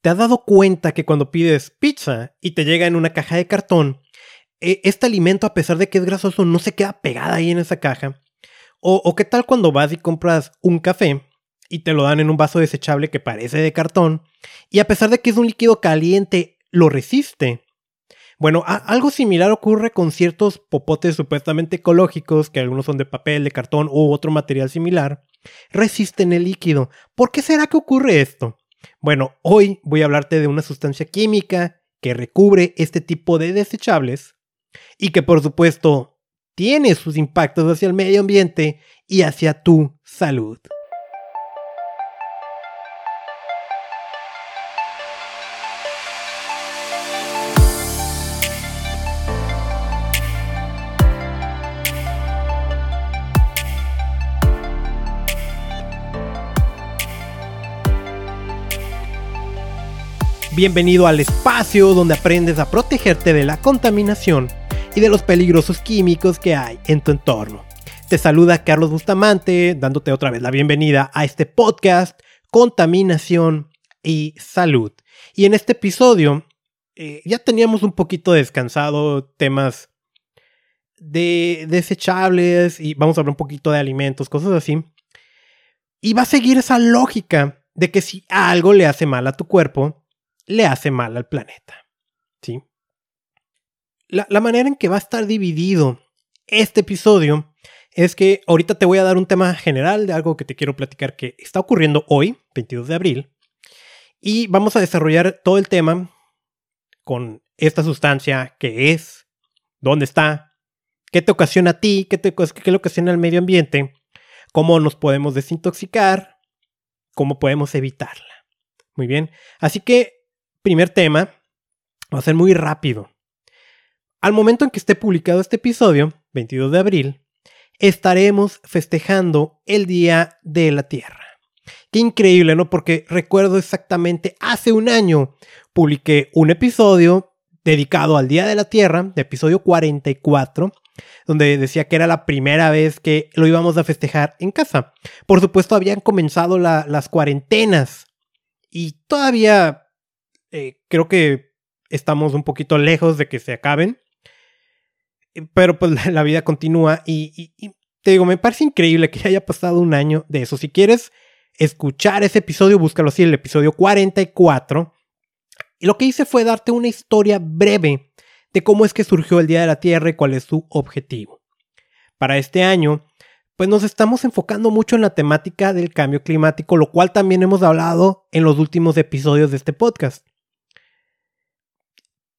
¿Te has dado cuenta que cuando pides pizza y te llega en una caja de cartón, e, este alimento, a pesar de que es grasoso, no se queda pegada ahí en esa caja? O, o, qué tal cuando vas y compras un café y te lo dan en un vaso desechable que parece de cartón y a pesar de que es un líquido caliente, lo resiste. Bueno, algo similar ocurre con ciertos popotes supuestamente ecológicos, que algunos son de papel, de cartón u otro material similar, resisten el líquido. ¿Por qué será que ocurre esto? Bueno, hoy voy a hablarte de una sustancia química que recubre este tipo de desechables y que por supuesto tiene sus impactos hacia el medio ambiente y hacia tu salud. Bienvenido al espacio donde aprendes a protegerte de la contaminación y de los peligrosos químicos que hay en tu entorno. Te saluda Carlos Bustamante, dándote otra vez la bienvenida a este podcast Contaminación y Salud. Y en este episodio eh, ya teníamos un poquito descansado temas de desechables y vamos a hablar un poquito de alimentos, cosas así. Y va a seguir esa lógica de que si algo le hace mal a tu cuerpo, le hace mal al planeta. ¿Sí? La, la, manera en que va a estar dividido este episodio es que ahorita te voy a dar un tema general de algo que te quiero platicar que está ocurriendo hoy, 22 de abril, y vamos a desarrollar todo el tema con esta sustancia, qué es, dónde está, qué te ocasiona a ti, qué, te, qué le ocasiona al medio ambiente, cómo nos podemos desintoxicar, cómo podemos evitarla. Muy bien, así que primer tema va a ser muy rápido. Al momento en que esté publicado este episodio, 22 de abril, estaremos festejando el Día de la Tierra. Qué increíble, ¿no? Porque recuerdo exactamente hace un año publiqué un episodio dedicado al Día de la Tierra, de episodio 44, donde decía que era la primera vez que lo íbamos a festejar en casa. Por supuesto, habían comenzado las cuarentenas y todavía eh, creo que estamos un poquito lejos de que se acaben. Eh, pero pues la vida continúa y, te digo, me parece increíble que haya pasado un año de eso. Si quieres escuchar ese episodio, búscalo así, el episodio 44. Y lo que hice fue darte una historia breve de cómo es que surgió el Día de la Tierra y cuál es su objetivo. Para este año, pues nos estamos enfocando mucho en la temática del cambio climático, lo cual también hemos hablado en los últimos episodios de este podcast.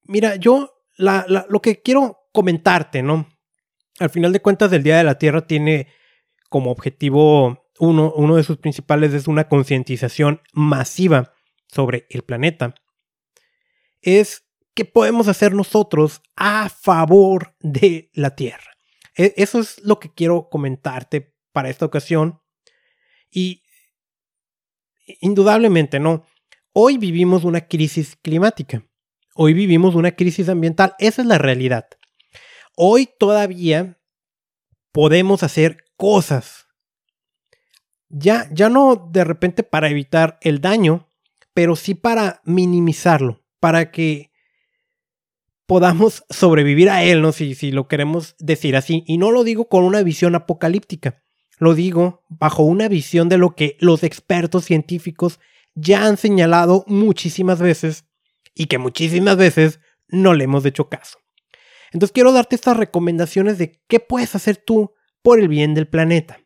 Mira, yo lo que quiero comentarte, ¿no? Al final de cuentas, el Día de la Tierra tiene como objetivo uno, uno de sus principales es una concientización masiva sobre el planeta. Es qué podemos hacer nosotros a favor de la Tierra. E, eso es lo que quiero comentarte para esta ocasión. Y indudablemente, ¿no? Hoy vivimos una crisis climática. Hoy vivimos una crisis ambiental. Esa es la realidad. Hoy todavía podemos hacer cosas. Ya, ya no de repente para evitar el daño, pero sí para minimizarlo, para que podamos sobrevivir a él, ¿no? Si, si lo queremos decir así. Y no lo digo con una visión apocalíptica, lo digo bajo una visión de lo que los expertos científicos ya han señalado muchísimas veces y que muchísimas veces no le hemos hecho caso. Entonces quiero darte estas recomendaciones de qué puedes hacer tú por el bien del planeta.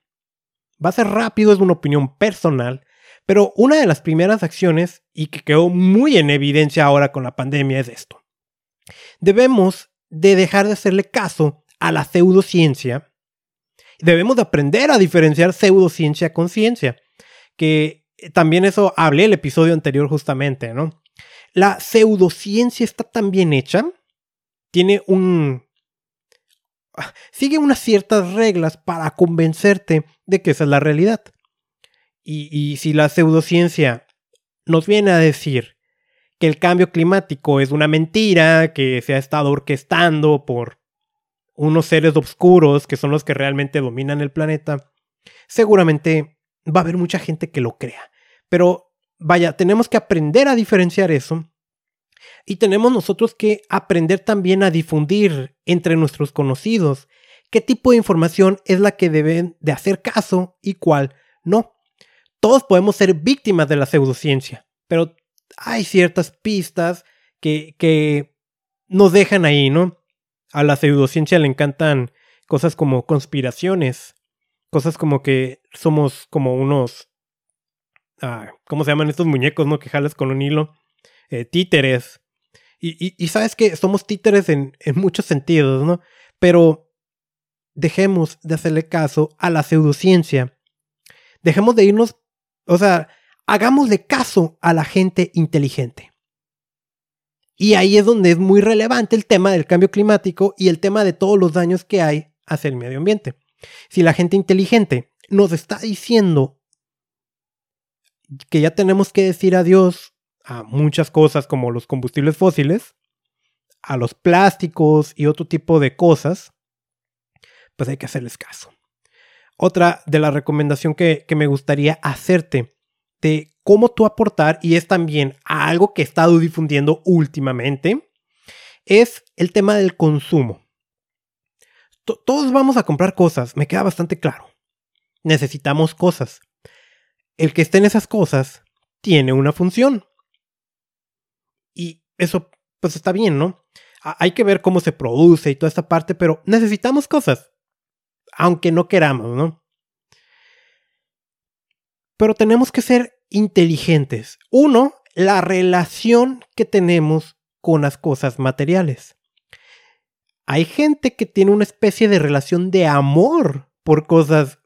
Va a ser rápido, es una opinión personal, pero una de las primeras acciones, y que quedó muy en evidencia ahora con la pandemia, es esto. Debemos de dejar de hacerle caso a la pseudociencia. Debemos de aprender a diferenciar pseudociencia con ciencia, que también eso hablé el episodio anterior justamente, ¿no? La pseudociencia está tan bien hecha, tiene un... sigue unas ciertas reglas para convencerte de que esa es la realidad. Y, y si la pseudociencia nos viene a decir que el cambio climático es una mentira, que se ha estado orquestando por unos seres oscuros que son los que realmente dominan el planeta, seguramente va a haber mucha gente que lo crea. Pero vaya, tenemos que aprender a diferenciar eso y tenemos nosotros que aprender también a difundir entre nuestros conocidos qué tipo de información es la que deben de hacer caso y cuál no. Todos podemos ser víctimas de la pseudociencia, pero hay ciertas pistas que, que nos dejan ahí, ¿no? A la pseudociencia le encantan cosas como conspiraciones, cosas como que somos como unos, ah, ¿cómo se llaman estos muñecos, no? Que jalas con un hilo, eh, títeres. Y, sabes que somos títeres en, en muchos sentidos, ¿no? Pero dejemos de hacerle caso a la pseudociencia. Dejemos de irnos, o sea, hagámosle caso a la gente inteligente. Y ahí es donde es muy relevante el tema del cambio climático y el tema de todos los daños que hay hacia el medio ambiente. Si la gente inteligente nos está diciendo que ya tenemos que decir adiós a muchas cosas como los combustibles fósiles, a los plásticos y otro tipo de cosas, pues hay que hacerles caso. Otra de la recomendación que, que me gustaría hacerte de cómo tú aportar, y es también algo que he estado difundiendo últimamente, es el tema del consumo todos vamos a comprar cosas, me queda bastante claro. Necesitamos cosas. El que esté en esas cosas tiene una función. Y eso, pues está bien, ¿no? hay que ver cómo se produce y toda esta parte, pero necesitamos cosas. Aunque no queramos, ¿no? Pero tenemos que ser inteligentes. Uno, la relación que tenemos con las cosas materiales hay gente que tiene una especie de relación de amor por cosas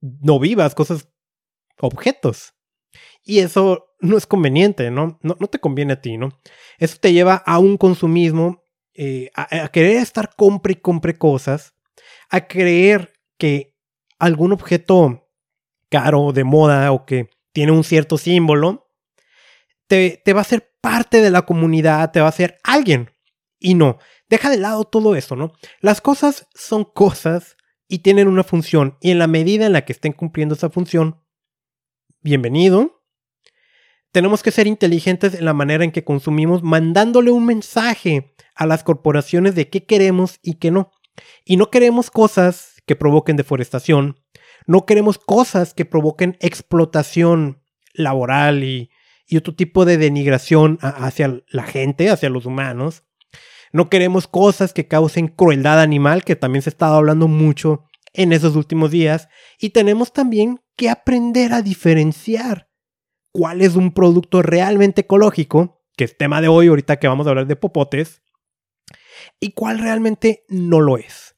no vivas, cosas, objetos. Y eso no es conveniente, ¿no? No, te conviene a ti, ¿no? Eso te lleva a un consumismo, eh, a, querer estar compre y compre cosas, a creer que algún objeto caro, de moda o que tiene un cierto símbolo, te, te va a ser parte de la comunidad, te va a ser alguien. Y no, deja de lado todo eso, ¿no? Las cosas son cosas y tienen una función y en la medida en la que estén cumpliendo esa función, bienvenido. Tenemos que ser inteligentes en la manera en que consumimos, mandándole un mensaje a las corporaciones de qué queremos y qué no. Y no queremos cosas que provoquen deforestación, no queremos cosas que provoquen explotación laboral y, otro tipo de denigración hacia la gente, hacia los humanos. No queremos cosas que causen crueldad animal, que también se estado hablando mucho en esos últimos días. Y tenemos también que aprender a diferenciar cuál es un producto realmente ecológico, que es tema de hoy, ahorita que vamos a hablar de popotes, y cuál realmente no lo es.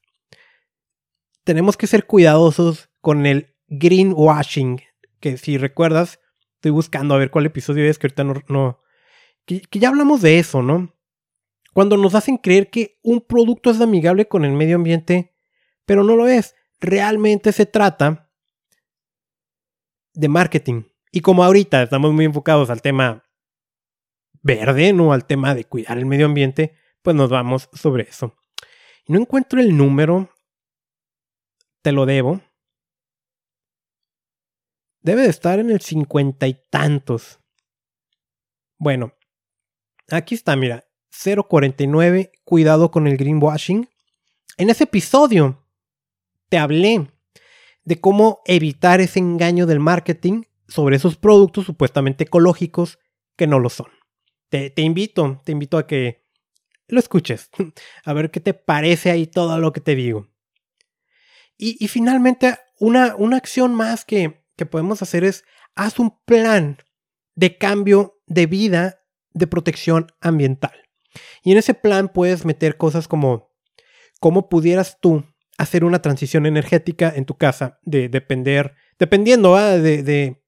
Tenemos que ser cuidadosos con el greenwashing, que si recuerdas, estoy buscando a ver cuál episodio es, que ahorita no... que ya hablamos de eso, ¿no? cuando nos hacen creer que un producto es amigable con el medio ambiente, pero no lo es. Realmente se trata de marketing. Y como ahorita estamos muy enfocados al tema verde, no al tema de cuidar el medio ambiente, pues nos vamos sobre eso. Y no encuentro el número, te lo debo. Debe de estar en el cincuenta y tantos. Bueno, aquí está, mira. 049, cuidado con el greenwashing. En ese episodio te hablé de cómo evitar ese engaño del marketing sobre esos productos supuestamente ecológicos que no lo son. Te, invito, te invito a que lo escuches, a ver qué te parece ahí todo lo que te digo. Y, finalmente, una, una acción más que, que podemos hacer es, haz un plan de cambio de vida de protección ambiental. Y en ese plan puedes meter cosas como cómo pudieras tú hacer una transición energética en tu casa de depender, dependiendo de, de,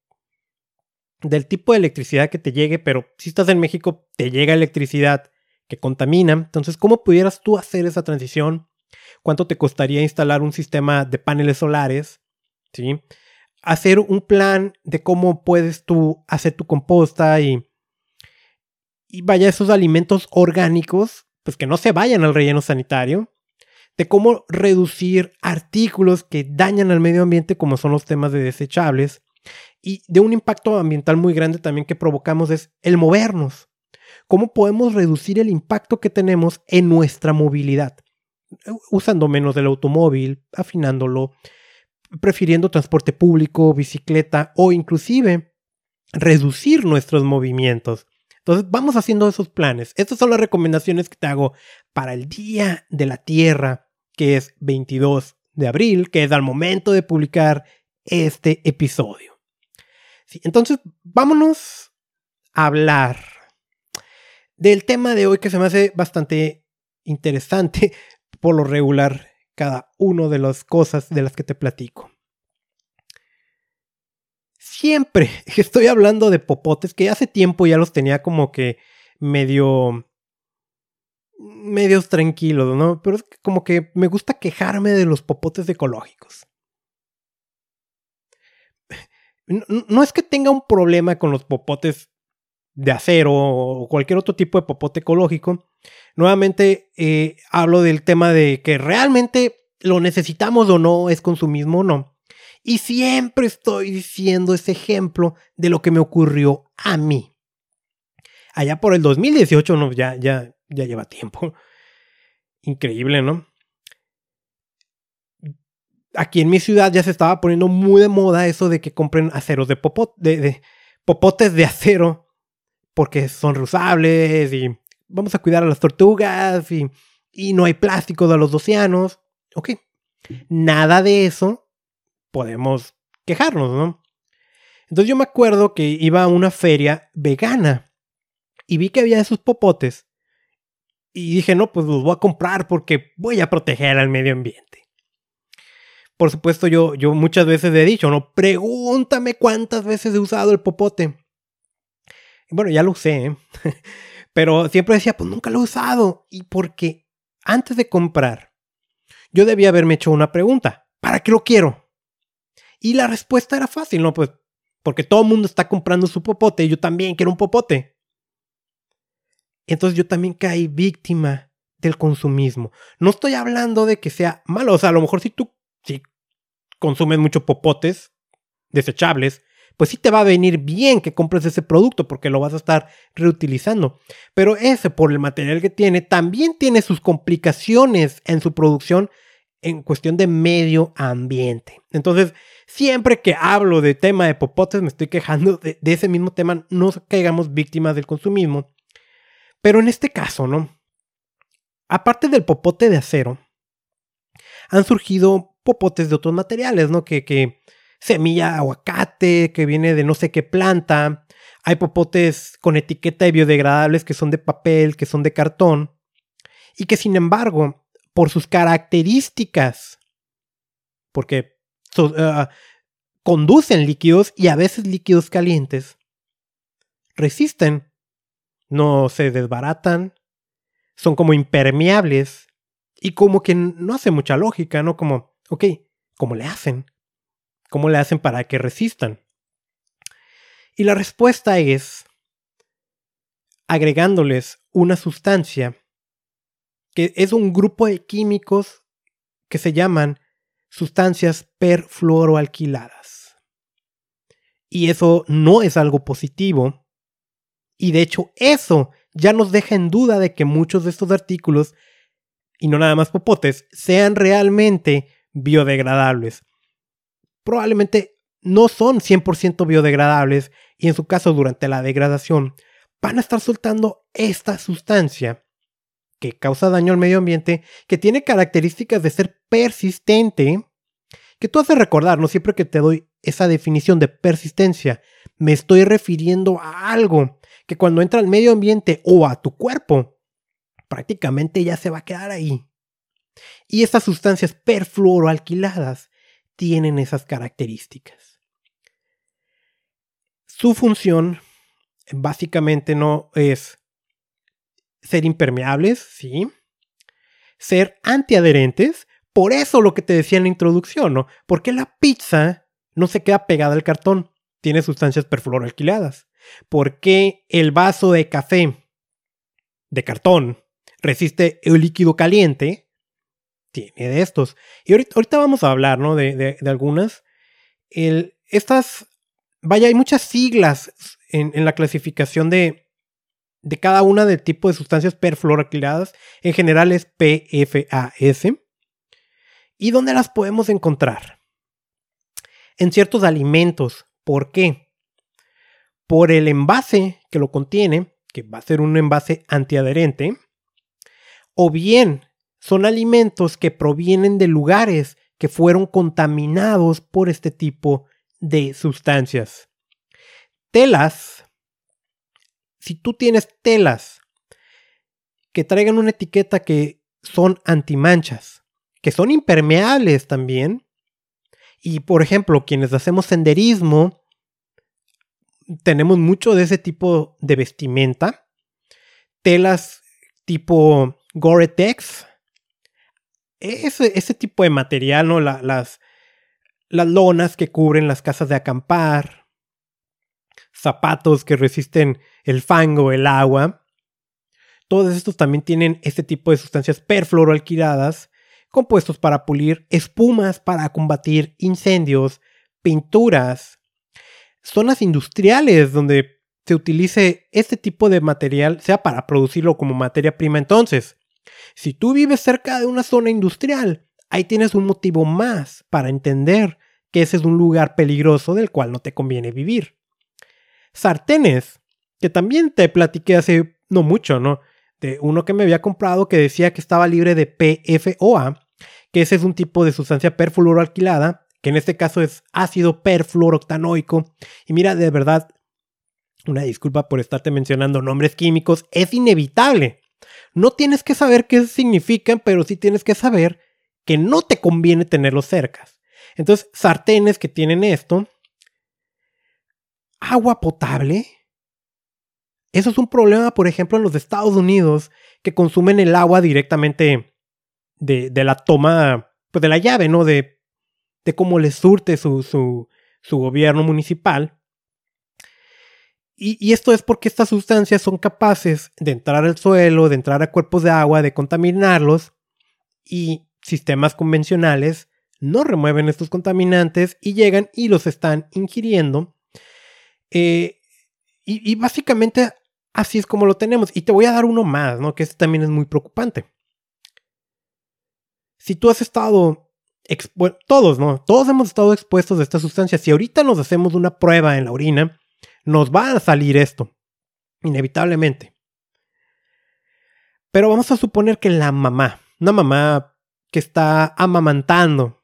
del tipo de electricidad que te llegue, pero si estás en México te llega electricidad que contamina, entonces cómo pudieras tú hacer esa transición, cuánto te costaría instalar un sistema de paneles solares, ¿sí? Hacer un plan de cómo puedes tú hacer tu composta y y vaya esos alimentos orgánicos, pues que no se vayan al relleno sanitario, de cómo reducir artículos que dañan al medio ambiente como son los temas de desechables, Y de un impacto ambiental muy grande también que provocamos es el movernos. ¿Cómo podemos reducir el impacto que tenemos en nuestra movilidad? Usando menos del automóvil, afinándolo, prefiriendo transporte público, bicicleta o inclusive reducir nuestros movimientos. Entonces vamos haciendo esos planes. Estas son las recomendaciones que te hago para el Día de la Tierra, que es 22 de abril, que es al momento de publicar este episodio. entonces vámonos a hablar del tema de hoy que se me hace bastante interesante por lo regular cada una de las cosas de las que te platico. Siempre estoy hablando de popotes que hace tiempo ya los tenía como que medio medios tranquilos, ¿no? Pero es como que me gusta quejarme de los popotes ecológicos. No, es que tenga un problema con los popotes de acero o cualquier otro tipo de popote ecológico. Nuevamente eh, hablo del tema de que realmente lo necesitamos o no, es consumismo o no. Y siempre estoy diciendo ese ejemplo de lo que me ocurrió a mí. Allá por el 2018, no, ya, ya, ya lleva tiempo. Increíble, ¿no? Aquí en mi ciudad ya se estaba poniendo muy de moda eso de que compren aceros de, de popotes de acero porque son reusables y vamos a cuidar a las tortugas y, y no hay plástico de los océanos. Ok, nada de eso podemos quejarnos, ¿no? Entonces yo me acuerdo que iba a una feria vegana y vi que había esos popotes y dije, no, pues los voy a comprar porque voy a proteger al medio ambiente. Por supuesto, yo, yo muchas veces he dicho, no, pregúntame cuántas veces he usado el popote. Bueno, ya lo usé, ¿eh? pero siempre decía, pues nunca lo he usado. Y porque antes de comprar, yo debía haberme hecho una pregunta. ¿Para qué lo quiero? Y la respuesta era fácil, ¿no? Pues porque todo el mundo está comprando su popote y yo también quiero un popote. Entonces yo también caí víctima del consumismo. No estoy hablando de que sea malo, o sea, a lo mejor si tú consumes muchos popotes desechables, pues sí te va a venir bien que compres ese producto porque lo vas a estar reutilizando. Pero ese, por el material que tiene, también tiene sus complicaciones en su producción en cuestión de medio ambiente. Entonces, siempre que hablo de tema de popotes, me estoy quejando de, ese mismo tema, no caigamos víctimas del consumismo. Pero en este caso, ¿no? Aparte del popote de acero, han surgido popotes de otros materiales, ¿no? Que, que semilla aguacate que viene de no sé qué planta. Hay popotes con etiqueta de biodegradables que son de papel, que son de cartón. Y que sin embargo, por sus características, porque ah, conducen líquidos y a veces líquidos calientes, resisten, no se desbaratan, son como impermeables y como que no hace mucha lógica, ¿no? Como, ok, ¿cómo le hacen? ¿Cómo le hacen para que resistan? Y la respuesta es agregándoles una sustancia que es un grupo de químicos que se llaman sustancias perfluoroalquiladas. Y eso no es algo positivo. Y de hecho eso ya nos deja en duda de que muchos de estos artículos, y no nada más popotes, sean realmente biodegradables probablemente no son 100% biodegradables y en su caso durante la degradación van a estar soltando esta sustancia que causa daño al medio ambiente, que tiene características de ser persistente, que tú haces recordar, ¿no? Siempre que te doy esa definición de persistencia, me estoy refiriendo a algo que cuando entra al medio ambiente o a tu cuerpo, prácticamente ya se va a quedar ahí. Y estas sustancias perfluoroalquiladas tienen esas características. Su función básicamente no es ser impermeables, ¿sí? Ser antiadherentes. Por eso lo que te decía en la introducción, ¿no? Porque la pizza no se queda pegada al cartón. Tiene sustancias perfluoroalquiladas. ¿Por qué el vaso de café de cartón resiste el líquido caliente? tiene de estos. Y ahorita, vamos a hablar, ¿no? De, algunas. Estas vaya, hay muchas siglas en, la clasificación de, cada una del tipo de sustancias perfluoroalquiladas. En general es PFAS. ¿Y dónde las podemos encontrar? En ciertos alimentos. ¿Por qué? Por el envase que lo contiene, que va a ser un envase antiadherente, o bien son alimentos que provienen de lugares que fueron contaminados por este tipo de sustancias. Telas si tú tienes telas que traigan una etiqueta que son antimanchas, que son impermeables también, y por ejemplo, quienes hacemos senderismo, tenemos mucho de ese tipo de vestimenta, telas tipo Gore-Tex, ese, ese, tipo de material, ¿no? las, las lonas que cubren las casas de acampar, zapatos que resisten el fango, el agua. Todos estos también tienen este tipo de sustancias perfluoroalquiladas, compuestos para pulir, espumas para combatir incendios, pinturas, zonas industriales donde se utilice este tipo de material, sea para producirlo como materia prima. Entonces, si tú vives cerca de una zona industrial, ahí tienes un motivo más para entender que ese es un lugar peligroso del cual no te conviene vivir sartenes, que también te platiqué hace no mucho, ¿no? De uno que me había comprado que decía que estaba libre de PFOA, que ese es un tipo de sustancia perfluoroalquilada, que en este caso es ácido perfluoroctanoico. Y mira, de verdad, una disculpa por estarte mencionando nombres químicos, es inevitable. No tienes que saber qué significan, pero sí tienes que saber que no te conviene tenerlos cerca. Entonces, sartenes que tienen esto, agua potable? Eso es un problema, por ejemplo, en los Estados Unidos, que consumen el agua directamente de, la toma, pues de la llave, ¿no? De, de cómo les surte su, su, gobierno municipal. Y, y, esto es porque estas sustancias son capaces de entrar al suelo, de entrar a cuerpos de agua, de contaminarlos, y sistemas convencionales no remueven estos contaminantes y llegan y los están ingiriendo eh, y, básicamente así es como lo tenemos. Y te voy a dar uno más, ¿no? Que este también es muy preocupante. Si tú has estado, todos, ¿no? Todos hemos estado expuestos a esta sustancia. Si ahorita nos hacemos una prueba en la orina, nos va a salir esto, inevitablemente. Pero vamos a suponer que la mamá, una mamá que está amamantando,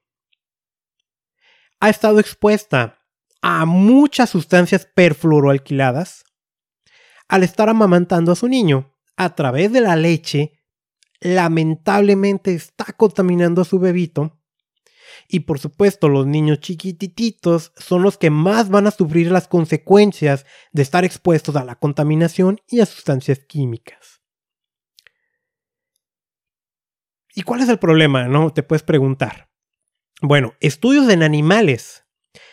ha estado expuesta a muchas sustancias perfluoroalquiladas, al estar amamantando a su niño a través de la leche, lamentablemente está contaminando a su bebito. Y por supuesto, los niños chiquititos son los que más van a sufrir las consecuencias de estar expuestos a la contaminación y a sustancias químicas. ¿Y cuál es el problema? No te puedes preguntar. Bueno, estudios en animales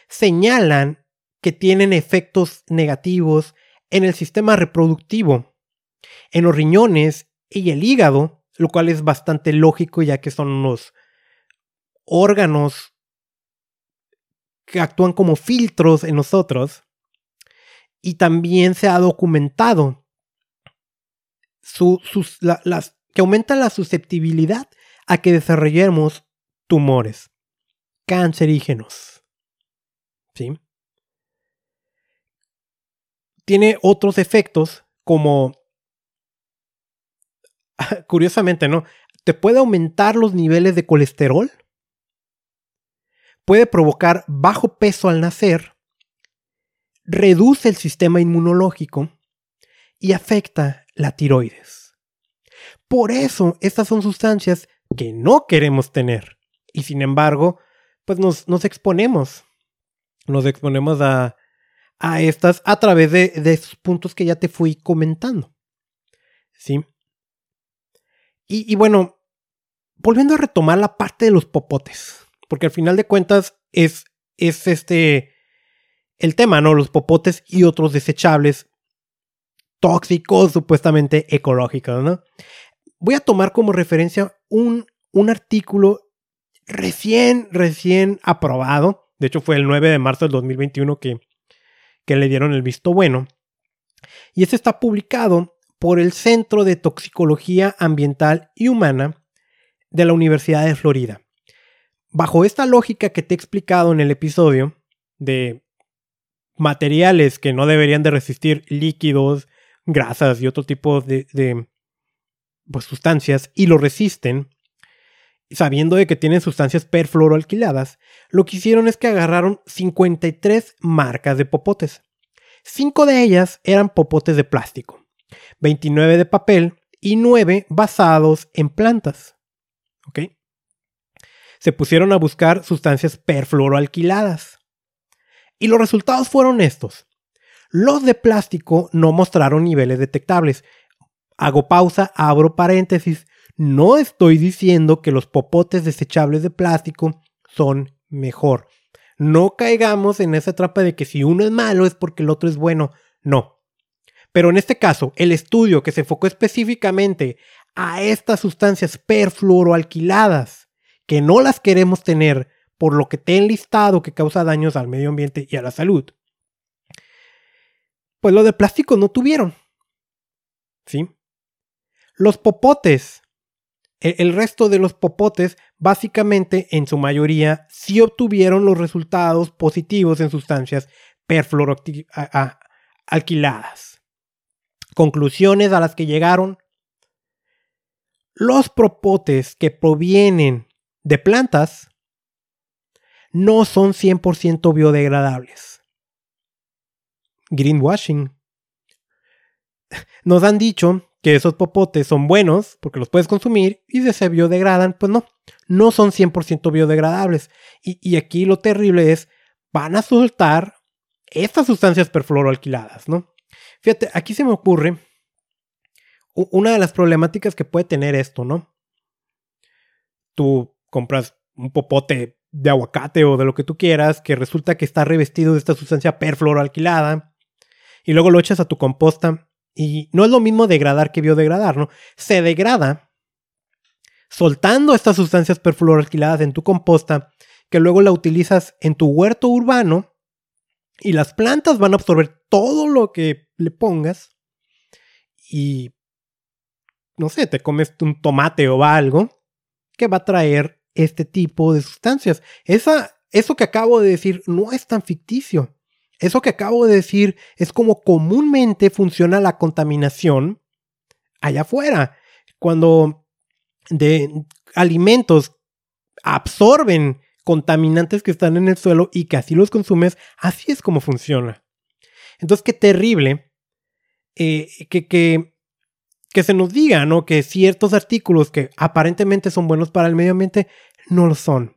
señalan que tienen efectos negativos en el sistema reproductivo, en los riñones y el hígado, lo cual es bastante lógico ya que son unos órganos que actúan como filtros en nosotros. Y también se ha documentado las, que aumenta la susceptibilidad a que desarrollemos tumores cancerígenos. ¿sí? Tiene otros efectos como, curiosamente, ¿no? Te puede aumentar los niveles de colesterol, puede provocar bajo peso al nacer, reduce el sistema inmunológico y afecta la tiroides. Por eso, estas son sustancias que no queremos tener y sin embargo, pues nos, nos exponemos nos exponemos a, a estas a través de, de esos puntos que ya te fui comentando. ¿Sí? Y, y, bueno, volviendo a retomar la parte de los popotes, porque al final de cuentas es, es este el tema, ¿no? Los popotes y otros desechables tóxicos, supuestamente ecológicos, ¿no? Voy a tomar como referencia un, un artículo recién, recién aprobado de hecho, fue el 9 de marzo del 2021 que, que le dieron el visto bueno. Y este está publicado por el Centro de Toxicología Ambiental y Humana de la Universidad de Florida. Bajo esta lógica que te he explicado en el episodio de materiales que no deberían de resistir líquidos, grasas y otro tipo de, pues, sustancias y lo resisten, sabiendo de que tienen sustancias perfluoroalquiladas, lo que hicieron es que agarraron 53 marcas de popotes. Cinco de ellas eran popotes de plástico, 29 de papel y 9 basados en plantas. ¿Ok? Se pusieron a buscar sustancias perfluoroalquiladas. Y los resultados fueron estos. Los de plástico no mostraron niveles detectables. Hago pausa, abro paréntesis. No estoy diciendo que los popotes desechables de plástico son mejor. No caigamos en esa trampa de que si uno es malo es porque el otro es bueno. No. Pero en este caso, el estudio que se enfocó específicamente a estas sustancias perfluoroalquiladas, que no las queremos tener por lo que te he enlistado que causa daños al medio ambiente y a la salud, pues lo de plástico no tuvieron. ¿Sí? Los popotes, e, el resto de los popotes, básicamente en su mayoría, sí obtuvieron los resultados positivos en sustancias perfluoroalquiladas. Conclusiones a las que llegaron. Los popotes que provienen de plantas no son 100% biodegradables greenwashing. Nos han dicho que esos popotes son buenos porque los puedes consumir y se biodegradan. Pues no, no son 100% biodegradables. Y, aquí lo terrible es, van a soltar estas sustancias perfluoroalquiladas, ¿no? Fíjate, aquí se me ocurre una de las problemáticas que puede tener esto, ¿no? Tú compras un popote de aguacate o de lo que tú quieras que resulta que está revestido de esta sustancia perfluoroalquilada y luego lo echas a tu composta y no es lo mismo degradar que biodegradar, ¿no? Se degrada soltando estas sustancias perfluoroalquiladas en tu composta que luego la utilizas en tu huerto urbano y las plantas van a absorber todo lo que le pongas y no sé, te comes un tomate o algo que va a traer este tipo de sustancias. Esa, eso que acabo de decir no es tan ficticio. Eso que acabo de decir es como comúnmente funciona la contaminación allá afuera. Cuando de alimentos absorben contaminantes que están en el suelo y que así los consumes, así es como funciona. Entonces, qué terrible eh, que, que, que, se nos diga, ¿no? Que ciertos artículos que aparentemente son buenos para el medio ambiente, no lo son.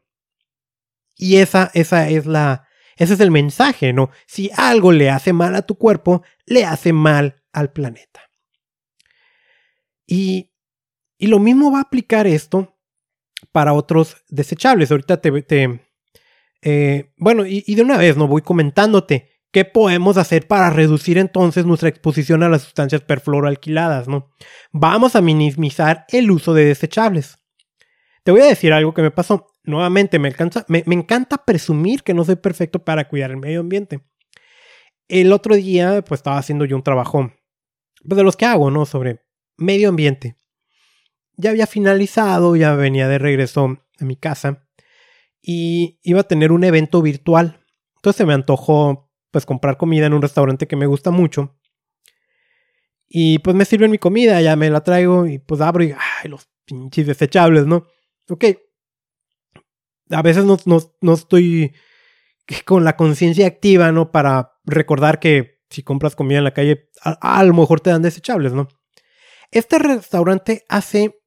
Y esa, esa es la, ese es el mensaje, ¿no? Si algo le hace mal a tu cuerpo, le hace mal al planeta. Y, y lo mismo va a aplicar esto para otros desechables. Ahorita te... Eh, bueno, y, y de una vez, ¿no? Voy comentándote qué podemos hacer para reducir entonces nuestra exposición a las sustancias perfluoroalquiladas, ¿no? Vamos a minimizar el uso de desechables. Te voy a decir algo que me pasó nuevamente me, me, encanta presumir que no soy perfecto para cuidar el medio ambiente. El otro día, pues estaba haciendo yo un trabajo, pues de los que hago, ¿no? Sobre medio ambiente. Ya había finalizado, ya venía de regreso a mi casa y iba a tener un evento virtual. Entonces se me antojó, pues, comprar comida en un restaurante que me gusta mucho. Y pues me sirven mi comida, ya me la traigo y pues abro y, ay, los pinches desechables, ¿no? Ok, a veces no, estoy con la conciencia activa, ¿no? Para recordar que si compras comida en la calle, a, lo mejor te dan desechables, ¿no? Este restaurante hace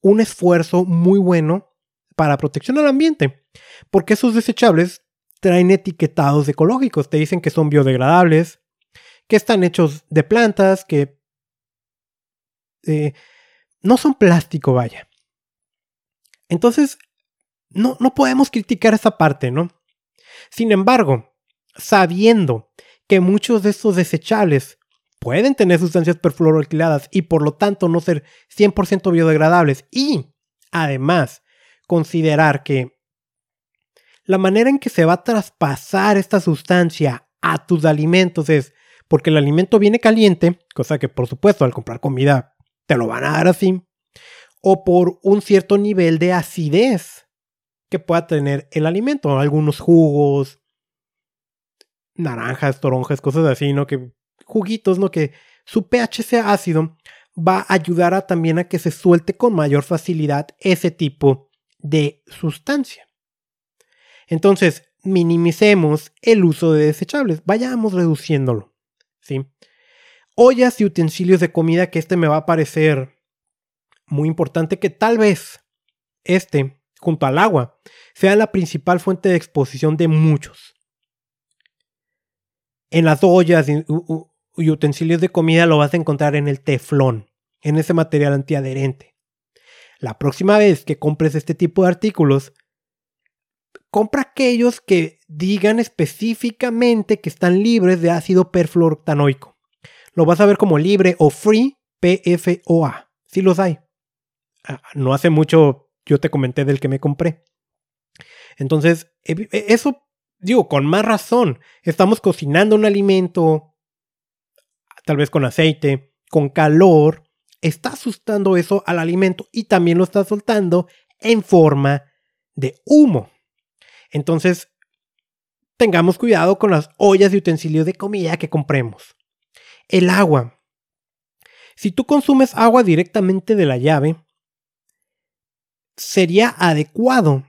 un esfuerzo muy bueno para protección al ambiente, porque esos desechables traen etiquetados ecológicos, te dicen que son biodegradables, que están hechos de plantas, que eh, no son plástico, vaya. Entonces, no, no podemos criticar esa parte, ¿no? Sin embargo, sabiendo que muchos de estos desechables pueden tener sustancias perfluoroalquiladas y por lo tanto no ser 100% biodegradables y además considerar que la manera en que se va a traspasar esta sustancia a tus alimentos es porque el alimento viene caliente, cosa que por supuesto al comprar comida te lo van a dar así, o por un cierto nivel de acidez que pueda tener el alimento, algunos jugos, naranjas, toronjas, cosas así, ¿no? Que juguitos, ¿no? Que su pH sea ácido va a ayudar también a que se suelte con mayor facilidad ese tipo de sustancia. Entonces, minimicemos el uso de desechables, vayamos reduciéndolo. Ollas y utensilios de comida que este me va a parecer muy importante que tal vez este, junto al agua, sea la principal fuente de exposición de muchos. En las ollas y utensilios de comida lo vas a encontrar en el teflón, en ese material antiadherente. La próxima vez que compres este tipo de artículos, compra aquellos que digan específicamente que están libres de ácido perfluoroctanoico. Lo vas a ver como libre o free PFOA. Si los hay. Ah, no hace mucho yo te comenté del que me compré. Entonces, e, eso, digo, con más razón. Estamos cocinando un alimento, tal vez con aceite, con calor. Está asustando eso al alimento y también lo está soltando en forma de humo. Entonces, tengamos cuidado con las ollas y utensilios de comida que compremos. El agua. Si tú consumes agua directamente de la llave, sería adecuado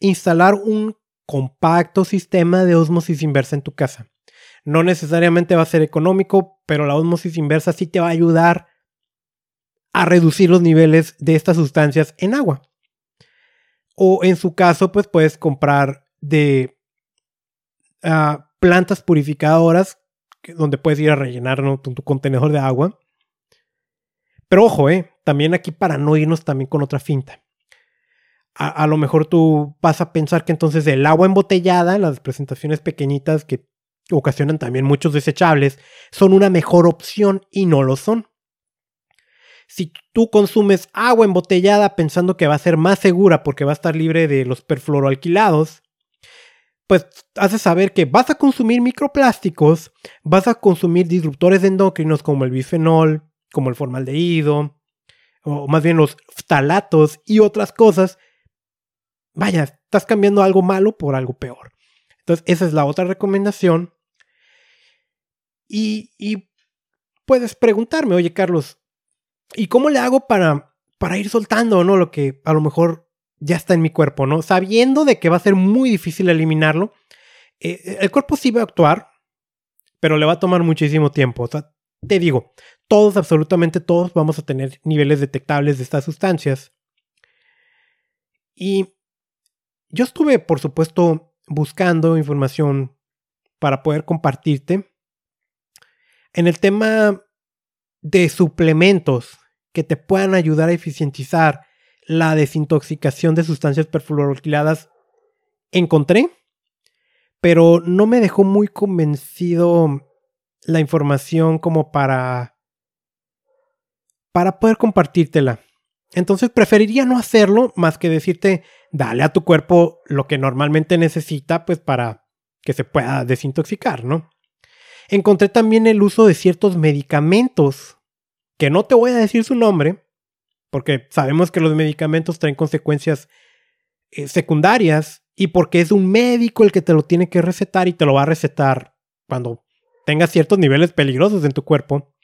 instalar un compacto sistema de osmosis inversa en tu casa. No necesariamente va a ser económico, pero la osmosis inversa sí te va a ayudar a reducir los niveles de estas sustancias en agua. O en su caso, pues puedes comprar de ah, plantas purificadoras donde puedes ir a rellenar tu, contenedor de agua. Pero ojo, eh, también aquí para no irnos también con otra finta a, lo mejor tú vas a pensar que entonces el agua embotellada, las presentaciones pequeñitas que ocasionan también muchos desechables, son una mejor opción y no lo son. Si tú consumes agua embotellada pensando que va a ser más segura porque va a estar libre de los perfluoroalquilados, pues haces saber que vas a consumir microplásticos, vas a consumir disruptores endocrinos como el bifenol, como el formaldehído, o más bien losftalatos y otras cosas vaya, estás cambiando algo malo por algo peor. Entonces, esa es la otra recomendación. Y, puedes preguntarme, oye Carlos, ¿y cómo le hago para, para ir soltando, ¿no? Lo que a lo mejor ya está en mi cuerpo, ¿no? Sabiendo de que va a ser muy difícil eliminarlo, eh, el cuerpo sí va a actuar, pero le va a tomar muchísimo tiempo. O sea, te digo, todos, absolutamente todos, vamos a tener niveles detectables de estas sustancias. Y yo estuve, por supuesto, buscando información para poder compartirte. En el tema de suplementos que te puedan ayudar a eficientizar la desintoxicación de sustancias perfluoroalquiladas, encontré, pero no me dejó muy convencido la información como para para poder compartírtela. Entonces preferiría no hacerlo más que decirte, dale a tu cuerpo lo que normalmente necesita, pues para que se pueda desintoxicar, ¿no? Encontré también el uso de ciertos medicamentos, que no te voy a decir su nombre, porque sabemos que los medicamentos traen consecuencias eh, secundarias y porque es un médico el que te lo tiene que recetar y te lo va a recetar cuando tengas ciertos niveles peligrosos en tu cuerpo.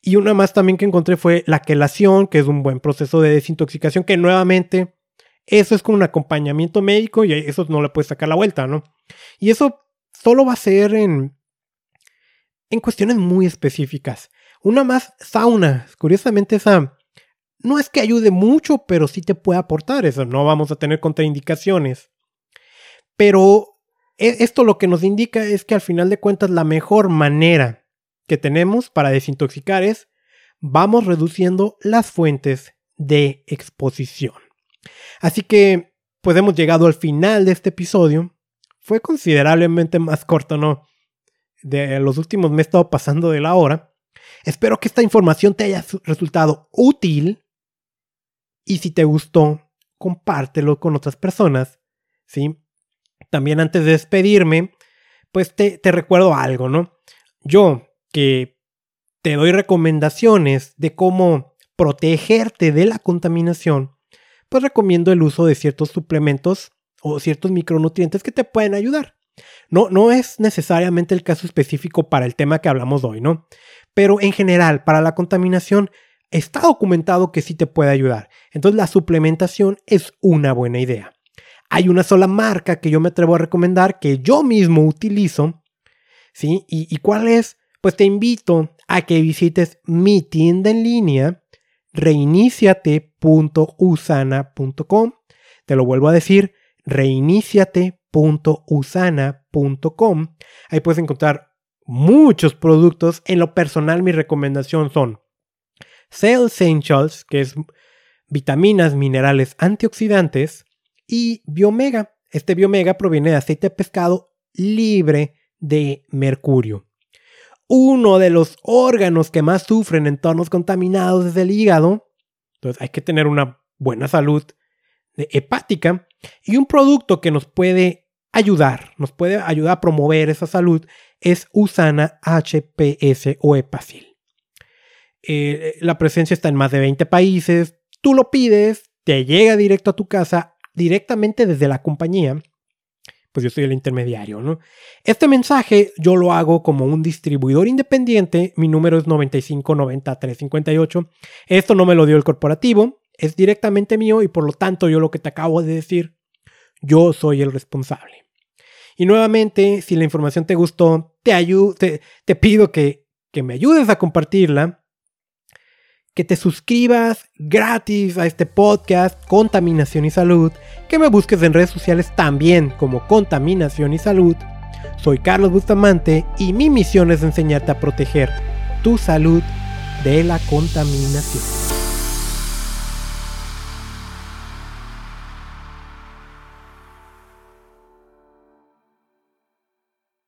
Y una más también que encontré fue la quelación, que es un buen proceso de desintoxicación, que nuevamente eso es con un acompañamiento médico y eso no le puedes sacar la vuelta, ¿no? Y eso solo va a ser en, en cuestiones muy específicas. Una más, sauna. Curiosamente, esa no es que ayude mucho, pero sí te puede aportar eso. No vamos a tener contraindicaciones. Pero e, esto lo que nos indica es que al final de cuentas la mejor manera que tenemos para desintoxicar es vamos reduciendo las fuentes de exposición. Así que, pues hemos llegado al final de este episodio. Fue considerablemente más corto, ¿no? De los últimos me he estado pasando de la hora. Espero que esta información te haya resultado útil. Y si te gustó, compártelo con otras personas. ¿Sí? También antes de despedirme, pues te, te recuerdo algo, ¿no? Yo que te doy recomendaciones de cómo protegerte de la contaminación, pues recomiendo el uso de ciertos suplementos o ciertos micronutrientes que te pueden ayudar. No, no es necesariamente el caso específico para el tema que hablamos hoy, ¿no? Pero en general, para la contaminación, está documentado que sí te puede ayudar. Entonces la suplementación es una buena idea. Hay una sola marca que yo me atrevo a recomendar que yo mismo utilizo, ¿sí? ¿Y, cuál es? Pues te invito a que visites mi tienda en línea, reiniciate.usana.com. Te lo vuelvo a decir, reiniciate.usana.com. Ahí puedes encontrar muchos productos. En lo personal, mi recomendación son Cell Essentials, que es vitaminas, minerales, antioxidantes, y Biomega. Este Biomega proviene de aceite de pescado libre de mercurio. Uno de los órganos que más sufren en entornos contaminados es el hígado. Entonces hay que tener una buena salud hepática y un producto que nos puede ayudar, nos puede ayudar a promover esa salud es Usana HPS o. Eh, la presencia está en más de 20 países, tú lo pides, te llega directo a tu casa, directamente desde la compañía, pues yo soy el intermediario, ¿no? Este mensaje yo lo hago como un distribuidor independiente, mi número es 9590358, esto no me lo dio el corporativo, es directamente mío y por lo tanto yo lo que te acabo de decir, yo soy el responsable. Y nuevamente, si la información te gustó, te, te, pido que, que me ayudes a compartirla, que te suscribas gratis a este podcast Contaminación y Salud, que me busques en redes sociales también como Contaminación y Salud. Soy Carlos Bustamante y mi misión es enseñarte a proteger tu salud de la contaminación.